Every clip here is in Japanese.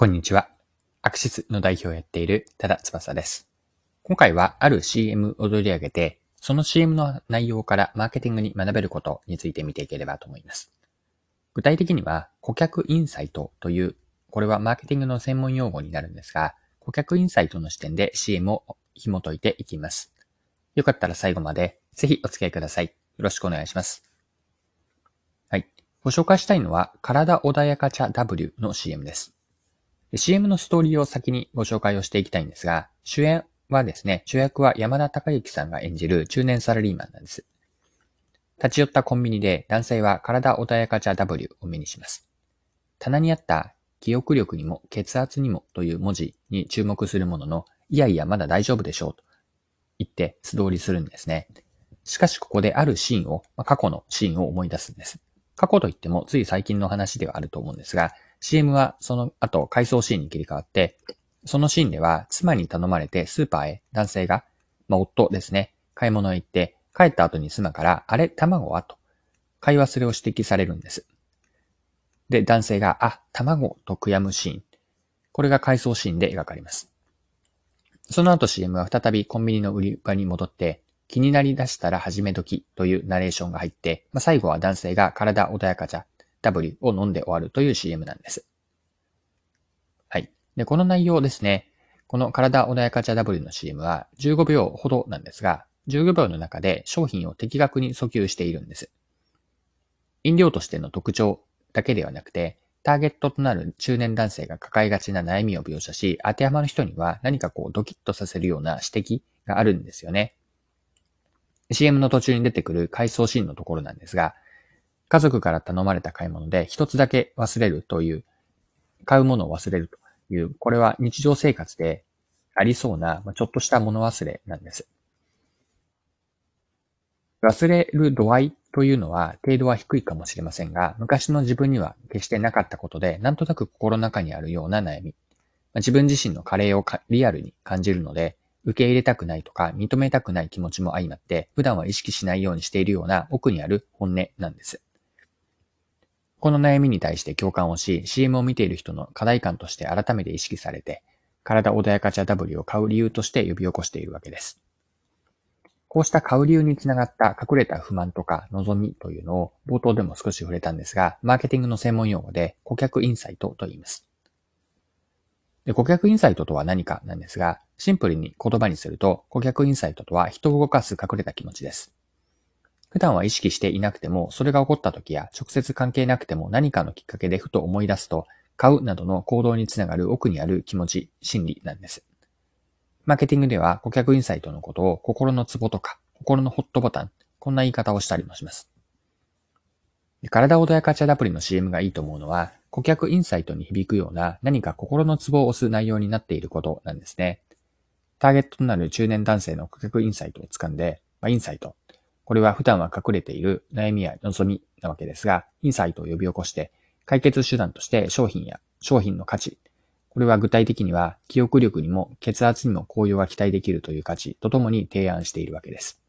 こんにちは。アクシスの代表をやっている多田翼です。今回はある CM を取り上げて、その CM の内容からマーケティングに学べることについて見ていければと思います。具体的には、顧客インサイトという、これはマーケティングの専門用語になるんですが、顧客インサイトの視点で CM を紐解いていきます。よかったら最後までぜひお付き合いください。よろしくお願いします。はい。ご紹介したいのは、体穏やか茶 W の CM です。CM のストーリーを先にご紹介をしていきたいんですが、主演はですね、主役は山田孝之さんが演じる中年サラリーマンなんです。立ち寄ったコンビニで男性は体穏やか茶 W を目にします。棚にあった記憶力にも血圧にもという文字に注目するものの、いやいやまだ大丈夫でしょうと言って素通りするんですね。しかしここであるシーンを、過去のシーンを思い出すんです。過去といってもつい最近の話ではあると思うんですが、CM はその後回想シーンに切り替わって、そのシーンでは妻に頼まれてスーパーへ男性が、まあ、夫ですね、買い物へ行って帰った後に妻から、あれ卵は？と、買い忘れを指摘されるんです。で、男性が、あ、卵と悔やむシーン。これが回想シーンで描かれます。その後 CM は再びコンビニの売り場に戻って、気になり出したら始め時というナレーションが入って、まあ、最後は男性が体穏やかじゃ W を飲んで終わるという CM なんです。はい。で、この内容ですね。この体穏やか茶 W の CM は15秒ほどなんですが、15秒の中で商品を的確に訴求しているんです。飲料としての特徴だけではなくて、ターゲットとなる中年男性が抱えがちな悩みを描写し、当てはまる人には何かこうドキッとさせるような指摘があるんですよね。CM の途中に出てくる回想シーンのところなんですが、家族から頼まれた買い物で一つだけ忘れるという、買うものを忘れるという、これは日常生活でありそうな、ちょっとした物忘れなんです。忘れる度合いというのは程度は低いかもしれませんが、昔の自分には決してなかったことで、なんとなく心の中にあるような悩み。自分自身の加齢をリアルに感じるので、受け入れたくないとか認めたくない気持ちも相まって、普段は意識しないようにしているような奥にある本音なんです。この悩みに対して共感をし、CM を見ている人の課題感として改めて意識されて、体穏やか茶 W を買う理由として呼び起こしているわけです。こうした買う理由につながった隠れた不満とか望みというのを冒頭でも少し触れたんですが、マーケティングの専門用語で顧客インサイトと言います。で顧客インサイトとは何かなんですが、シンプルに言葉にすると、顧客インサイトとは人を動かす隠れた気持ちです。普段は意識していなくても、それが起こった時や直接関係なくても何かのきっかけでふと思い出すと、買うなどの行動につながる奥にある気持ち、心理なんです。マーケティングでは顧客インサイトのことを心のツボとか、心のホットボタン、こんな言い方をしたりもします。体を穏やかチャアプリの CM がいいと思うのは、顧客インサイトに響くような何か心のツボを押す内容になっていることなんですね。ターゲットとなる中年男性の顧客インサイトを掴んで、まあ、インサイト、これは普段は隠れている悩みや望みなわけですが、インサイトを呼び起こして、解決手段として商品や商品の価値、これは具体的には記憶力にも血圧にも高揚が期待できるという価値とともに提案しているわけです。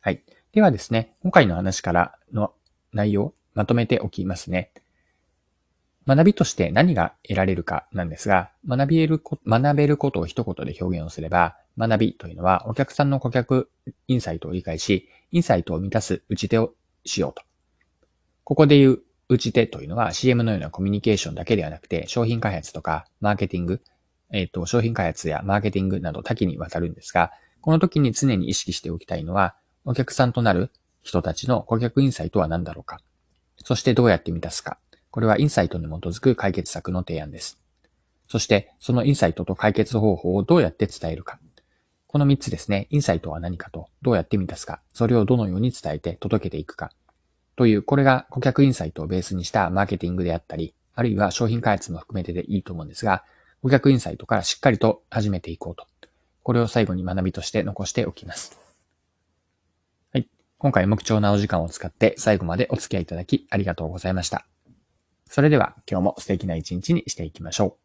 はい。ではですね、今回の話からの内容、まとめておきますね。学びとして何が得られるかなんですが、学びる学べることを一言で表現をすれば、学びというのはお客さんの顧客インサイトを理解し、インサイトを満たす打ち手をしようと。ここで言う打ち手というのは CM のようなコミュニケーションだけではなくて、商品開発とかマーケティング、えっ、ー、と、商品開発やマーケティングなど多岐にわたるんですが、この時に常に意識しておきたいのは、お客さんとなる人たちの顧客インサイトは何だろうか。そしてどうやって満たすか。これはインサイトに基づく解決策の提案です。そして、そのインサイトと解決方法をどうやって伝えるか。この3つですね、インサイトは何かと、どうやって満たすか、それをどのように伝えて届けていくか、という、これが顧客インサイトをベースにしたマーケティングであったり、あるいは商品開発も含めてでいいと思うんですが、顧客インサイトからしっかりと始めていこうと。これを最後に学びとして残しておきます。はい。今回無貴重なお時間を使って最後までお付き合いいただきありがとうございました。それでは今日も素敵な一日にしていきましょう。